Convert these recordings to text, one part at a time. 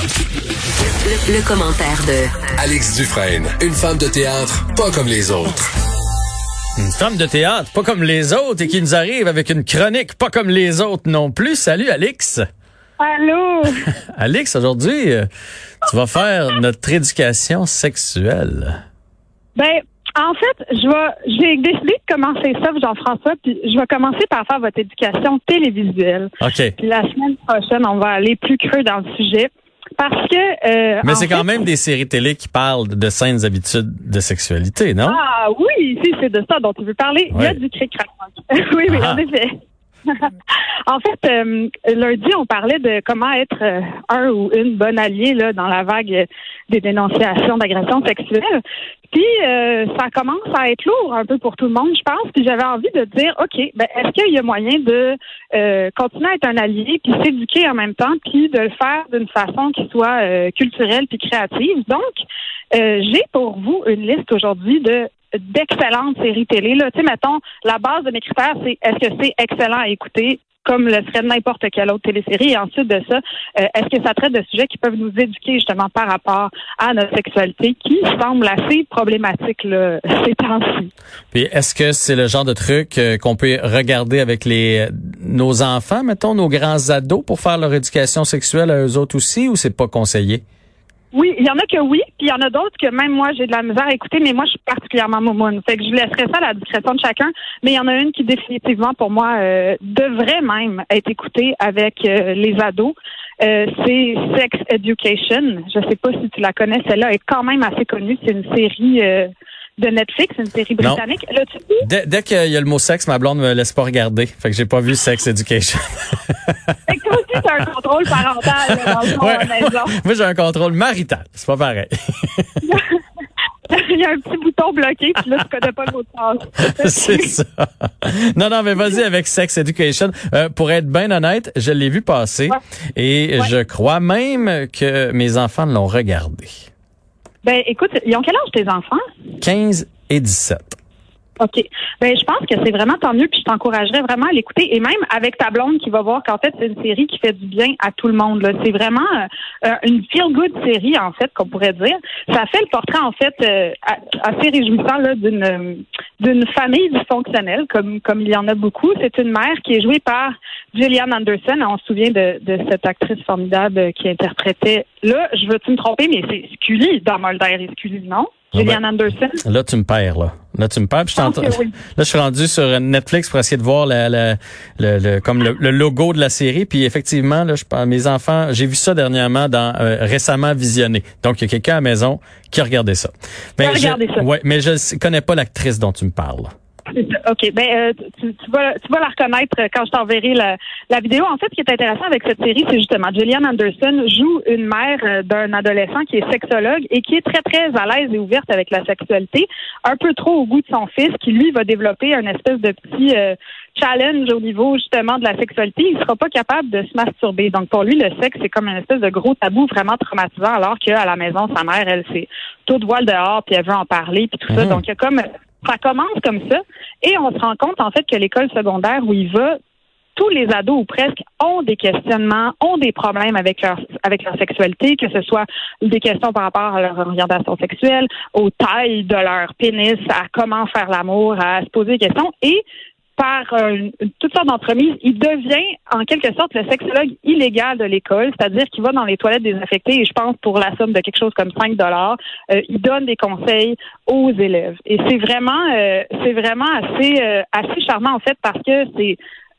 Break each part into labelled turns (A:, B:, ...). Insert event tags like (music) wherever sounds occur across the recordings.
A: Le, commentaire de
B: Alex Dufresne, une femme de théâtre pas comme les autres.
C: Une femme de théâtre pas comme les autres et qui nous arrive avec une chronique pas comme les autres non plus. Salut Alex.
D: Allô? (laughs)
C: Alex, aujourd'hui, euh, tu vas faire notre éducation sexuelle.
D: Ben, en fait, je vais, j'ai décidé de commencer ça, Jean-François, puis je vais commencer par faire votre éducation télévisuelle.
C: OK.
D: Puis la semaine prochaine, on va aller plus creux dans le sujet. Parce que. Euh,
C: Mais c'est quand même des séries télé qui parlent de saines habitudes de sexualité, non?
D: Ah oui, si c'est de ça dont tu veux parler. Il y a du cric (laughs) Oui, oui,
C: Ah.
D: en effet. En fait, euh, lundi, on parlait de comment être euh, un ou une bonne alliée là, dans la vague des dénonciations d'agressions sexuelles. Puis euh, ça commence à être lourd un peu pour tout le monde, je pense. Puis j'avais envie de dire, OK, ben, est-ce qu'il y a moyen de euh, continuer à être un allié, puis s'éduquer en même temps, puis de le faire d'une façon qui soit culturelle puis créative? Donc, j'ai pour vous une liste aujourd'hui de d'excellentes séries télé. Là. Tu sais, mettons, la base de mes critères, c'est est-ce que c'est excellent à écouter comme le serait n'importe quelle autre télésérie. Et ensuite de ça, euh, est-ce que ça traite de sujets qui peuvent nous éduquer justement par rapport à notre sexualité qui semble assez problématique là, (laughs) ces temps-ci?
C: Puis est-ce que c'est le genre de truc euh, qu'on peut regarder avec les nos enfants, mettons, nos grands ados pour faire leur éducation sexuelle à eux autres aussi ou c'est pas conseillé?
D: Oui, il y en a que oui, puis il y en a d'autres que même moi j'ai de la misère à écouter, mais moi je suis particulièrement moumoune. Fait que je laisserai ça à la discrétion de chacun. Mais il y en a une qui définitivement pour moi euh, devrait même être écoutée avec euh, les ados. Euh, c'est Sex Education. Je sais pas si tu la connais, celle-là est quand même assez connue. C'est une série euh, de Netflix, une série britannique. Là, tu?
C: Dès, dès qu'il y a le mot sexe, ma blonde me laisse pas regarder. Fait que j'ai pas vu Sex Education. (laughs)
D: Un contrôle parental là, dans le fond,
C: Ouais.
D: à la maison. (laughs)
C: Moi, j'ai un contrôle marital. C'est pas pareil. (laughs)
D: Il y a un petit bouton bloqué, puis là, tu connais pas le mot de passe. (laughs)
C: c'est ça. Non, non, mais vas-y avec Sex Education. Euh, pour être bien honnête, je l'ai vu passer
D: Ouais.
C: et
D: Ouais.
C: je crois même que mes enfants l'ont regardé.
D: Ben, écoute, ils ont quel âge tes enfants?
C: 15 et 17.
D: OK. Ben, je pense que c'est vraiment tant mieux, puis je t'encouragerais vraiment à l'écouter. Et même avec ta blonde qui va voir qu'en fait, c'est une série qui fait du bien à tout le monde. là. C'est vraiment euh, une feel-good série, en fait, qu'on pourrait dire. Ça fait le portrait, en fait, euh, a- assez réjouissant là, d'une euh, d'une famille dysfonctionnelle, comme, comme il y en a beaucoup. C'est une mère qui est jouée par Gillian Anderson. On se souvient de, de cette actrice formidable euh, qui interprétait... Là, je veux-tu me tromper, mais c'est Scully dans Mulder et Scully, non?
C: Ah
D: Gillian
C: ben,
D: Anderson.
C: Là, tu me perds, là. Là, tu me perds. puis je
D: oui.
C: Là, je suis rendu sur Netflix pour essayer de voir la, la- le, le- comme le, le logo de la série. Puis effectivement, là, je parle- mes enfants, j'ai vu ça dernièrement dans euh, récemment visionné. Donc, il y a quelqu'un à la maison qui a regardé ça.
D: A
C: je,
D: ça.
C: Ouais, mais je connais pas l'actrice dont tu me parles.
D: OK. Ben, euh, tu, tu vas, tu vas la reconnaître euh, quand je t'enverrai la, la vidéo. En fait, ce qui est intéressant avec cette série, c'est justement Gillian Anderson joue une mère euh, d'un adolescent qui est sexologue et qui est très, très à l'aise et ouverte avec la sexualité, un peu trop au goût de son fils, qui lui va développer un espèce de petit euh, challenge au niveau justement de la sexualité. Il sera pas capable de se masturber. Donc, pour lui, le sexe, c'est comme une espèce de gros tabou vraiment traumatisant, alors qu'à la maison, sa mère, elle, c'est tout voile dehors, puis elle veut en parler, puis tout ça.
C: Mhm.
D: Donc, il y a comme ça commence comme ça. Et on se rend compte en fait que l'école secondaire où il va, tous les ados ou presque ont des questionnements, ont des problèmes avec leur avec leur sexualité, que ce soit des questions par rapport à leur orientation sexuelle, aux tailles de leur pénis, à comment faire l'amour, à se poser des questions. Et par euh, toutes sortes d'entremises, il devient en quelque sorte le sexologue illégal de l'école, c'est-à-dire qu'il va dans les toilettes désinfectées et je pense pour la somme de quelque chose comme 5 dollars, euh, il donne des conseils aux élèves. Et c'est vraiment euh, c'est vraiment assez euh, assez charmant en fait parce que c'est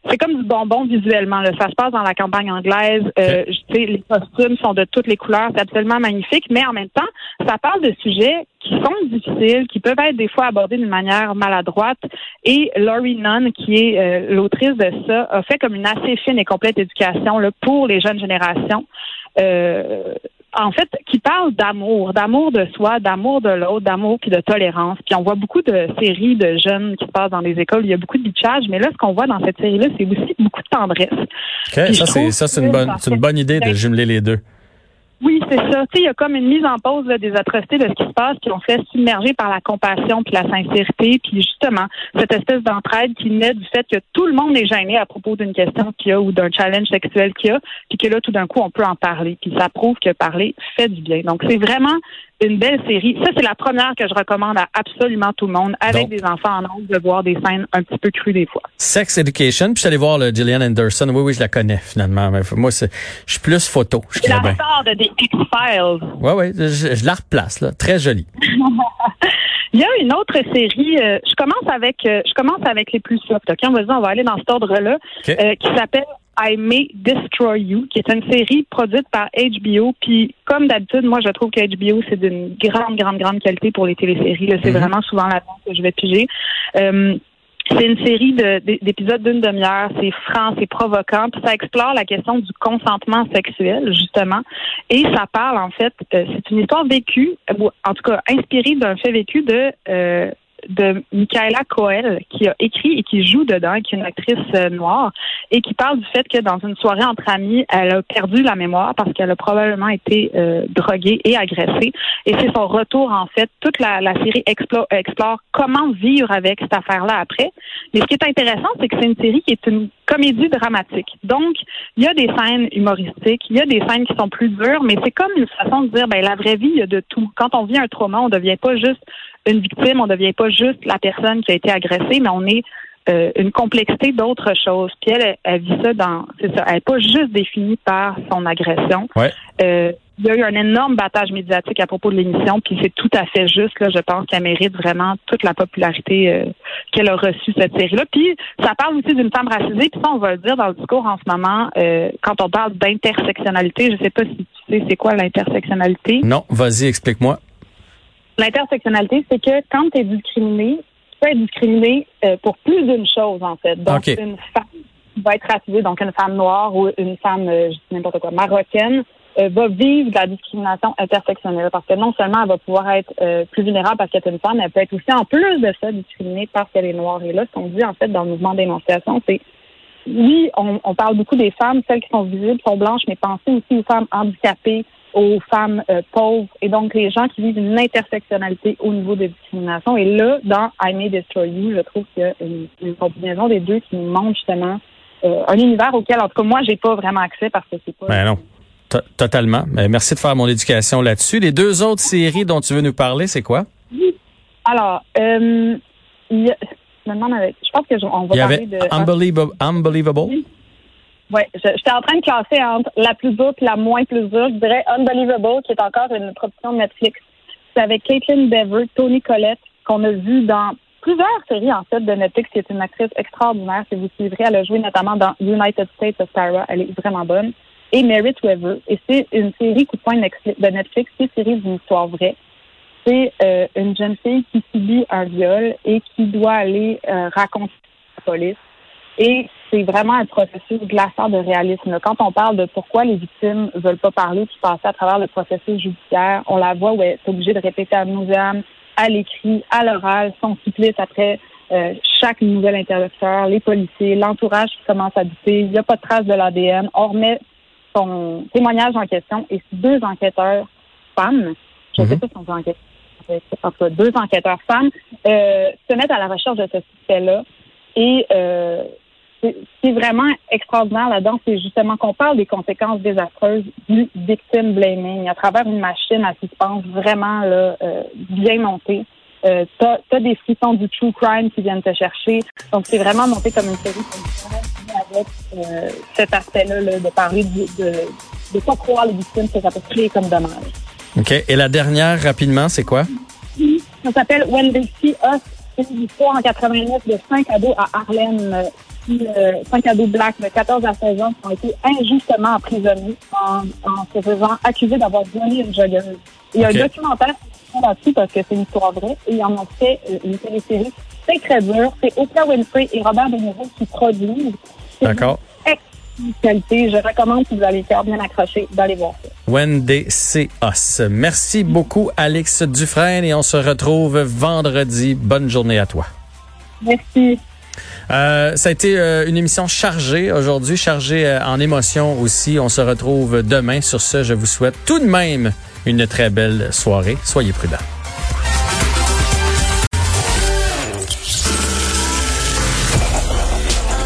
D: c'est comme du bonbon visuellement. Là. Ça se passe dans la campagne anglaise. Euh, sais, les costumes sont de toutes les couleurs. C'est absolument magnifique. Mais en même temps, ça parle de sujets qui sont difficiles, qui peuvent être des fois abordés d'une manière maladroite. Et Laurie Nunn, qui est euh, l'autrice de ça, a fait comme une assez fine et complète éducation là, pour les jeunes générations. Euh, en fait, qui parle d'amour, d'amour de soi, d'amour de l'autre, d'amour puis de tolérance. Puis on voit beaucoup de séries de jeunes qui se passent dans les écoles. Il y a beaucoup de bitchage, mais là, ce qu'on voit dans cette série-là, c'est aussi beaucoup de tendresse.
C: OK,
D: Puis
C: ça, c'est, ça, c'est une bonne, c'est une bonne idée de jumeler les deux.
D: Oui, c'est ça. Il y a comme une mise en pause des atrocités de ce qui se passe, qui ont fait submerger par la compassion puis la sincérité, puis justement cette espèce d'entraide qui naît du fait que tout le monde est gêné à propos d'une question qu'il y a ou d'un challenge sexuel qu'il y a, puis que là tout d'un coup on peut en parler, puis ça prouve que parler fait du bien. Donc c'est vraiment une belle série. Ça, c'est la première que je recommande à absolument tout le monde, avec des enfants en âge, de voir des scènes un petit peu crues des fois.
C: Sex Education, puis je suis allé voir le Gillian Anderson. Oui, oui, je la connais finalement. Mais moi, je suis plus photo. Je
D: la star de des X-Files.
C: Oui, oui, je, la replace, là. Très jolie. (laughs)
D: Il y a une autre série. Euh, je commence avec, euh, je commence avec les plus soft. Ok, on va, on va aller dans cet ordre-là, euh, qui s'appelle I May Destroy You, qui est une série produite par HBO. Puis, comme d'habitude, moi, je trouve que HBO, c'est d'une grande, grande, grande qualité pour les téléséries. C'est mhm. vraiment souvent la que je vais piger. Euh, c'est une série d'épisodes d'une demi-heure. C'est franc, c'est provoquant. Puis ça explore la question du consentement sexuel, justement. Et ça parle, en fait, euh, c'est une histoire vécue, en tout cas inspirée d'un fait vécu de euh, de Michaela Coel qui a écrit et qui joue dedans, qui est une actrice euh, noire, et qui parle du fait que dans une soirée entre amis, elle a perdu la mémoire parce qu'elle a probablement été euh, droguée et agressée. Et c'est son retour, en fait. Toute la, série explore, comment vivre avec cette affaire-là après. Mais ce qui est intéressant, c'est que c'est une série qui est une comédie dramatique. Donc, il y a des scènes humoristiques, il y a des scènes qui sont plus dures, mais c'est comme une façon de dire, ben la vraie vie, il y a de tout. Quand on vit un trauma, on devient pas juste une victime, on ne devient pas juste la personne qui a été agressée, mais on est euh, une complexité d'autres choses. Puis elle, elle, vit ça dans, c'est ça, elle n'est pas juste définie par son agression. Euh, il y a eu un énorme battage médiatique à propos de l'émission, puis c'est tout à fait juste. Là, je pense qu'elle mérite vraiment toute la popularité euh, qu'elle a reçue cette série-là. Puis ça parle aussi d'une femme racisée. Puis ça, on va le dire dans le discours en ce moment, quand on parle d'intersectionnalité. Je sais pas si tu sais c'est quoi l'intersectionnalité.
C: Non, vas-y, explique-moi.
D: L'intersectionnalité, c'est que quand tu es discriminé, tu peux être discriminé euh, pour plus d'une chose, en fait. Donc, une femme va être racisée, donc une femme noire ou une femme, euh, je dis n'importe quoi, marocaine, euh, va vivre de la discrimination intersectionnelle parce que non seulement elle va pouvoir être plus vulnérable parce qu'elle est une femme, elle peut être aussi, en plus de ça, discriminée parce qu'elle est noire. Et là, ce qu'on dit, en fait, dans le mouvement d'énonciation, c'est oui, on, on, parle beaucoup des femmes, celles qui sont visibles, sont blanches, mais pensez aussi aux femmes handicapées, aux femmes euh, pauvres et donc les gens qui vivent une intersectionnalité au niveau des discriminations. Et là, dans I May Destroy You, je trouve qu'il y a une, combinaison des deux qui nous montre justement euh, un univers auquel, en tout cas, moi, j'ai pas vraiment accès parce que c'est pas.
C: Ben non. Totalement. Merci de faire mon éducation là-dessus. Les deux autres séries dont tu veux nous parler, c'est quoi?
D: Alors, euh, il y a, je me demande avec, je pense que on va parler de
C: Unbelievable? Unbelievable.
D: Oui, j'étais en train de classer entre la plus dure et la moins plus dure. Je dirais Unbelievable, qui est encore une production de Netflix. C'est avec Caitlin Dever, Tony Collette, qu'on a vu dans plusieurs séries, en fait, de Netflix, qui est une actrice extraordinaire. Si vous suivrez, elle a joué notamment dans United States of Tara. Elle est vraiment bonne. Et Merit Weaver. Et c'est une série coup de poing de Netflix, c'est une série d'une histoire vraie. C'est euh, une jeune fille qui subit un viol et qui doit aller euh, raconter à la police et c'est vraiment un processus glaçant de réalisme. Quand on parle de pourquoi les victimes veulent pas parler puis passer à travers le processus judiciaire, on la voit où elle est obligée de répéter à muséum, à l'écrit, à l'oral, son supplice après euh, chaque nouvel interlocuteur, les policiers, l'entourage qui commence à douter, il n'y a pas de trace de l'ADN. On remet son témoignage en question et deux enquêteurs femmes, je ne sais mhm. pas si on peut enquêter, en tout deux enquêteurs femmes, euh, se mettent à la recherche de ce suspect-là et euh, ce qui est vraiment extraordinaire là-dedans, c'est justement qu'on parle des conséquences désastreuses du victim blaming à travers une machine à suspense vraiment là, euh, bien montée. Euh, t'as as des frissons du true crime qui viennent te chercher. Donc, c'est vraiment monté comme une série avec euh, cet aspect-là de parler de, de, de pas croire les victimes, que ça peut créer comme dommage.
C: OK. Et la dernière, rapidement, c'est quoi?
D: Ça s'appelle When They See Us. Une histoire en 89 de cinq ados à Harlem euh, cinq ados blacks de 14 à 16 ans qui ont été injustement emprisonnés en, se faisant accuser d'avoir violé une joggeuse. Il y a un documentaire là-dessus parce que c'est une histoire vraie et ils en ont fait euh, une télésérie. C'est très dur. C'est Oprah Winfrey et Robert De Niro qui produisent.
C: D'accord.
D: Qualité. Je recommande si vous avez le cœur bien accroché d'aller voir ça.
C: Wendy C. Os. Merci beaucoup, Alex Dufresne, et on se retrouve vendredi. Bonne journée à toi.
D: Merci.
C: Euh, ça a été euh, une émission chargée aujourd'hui, chargée euh, en émotions aussi. On se retrouve demain. Sur ce, je vous souhaite tout de même une très belle soirée. Soyez prudents.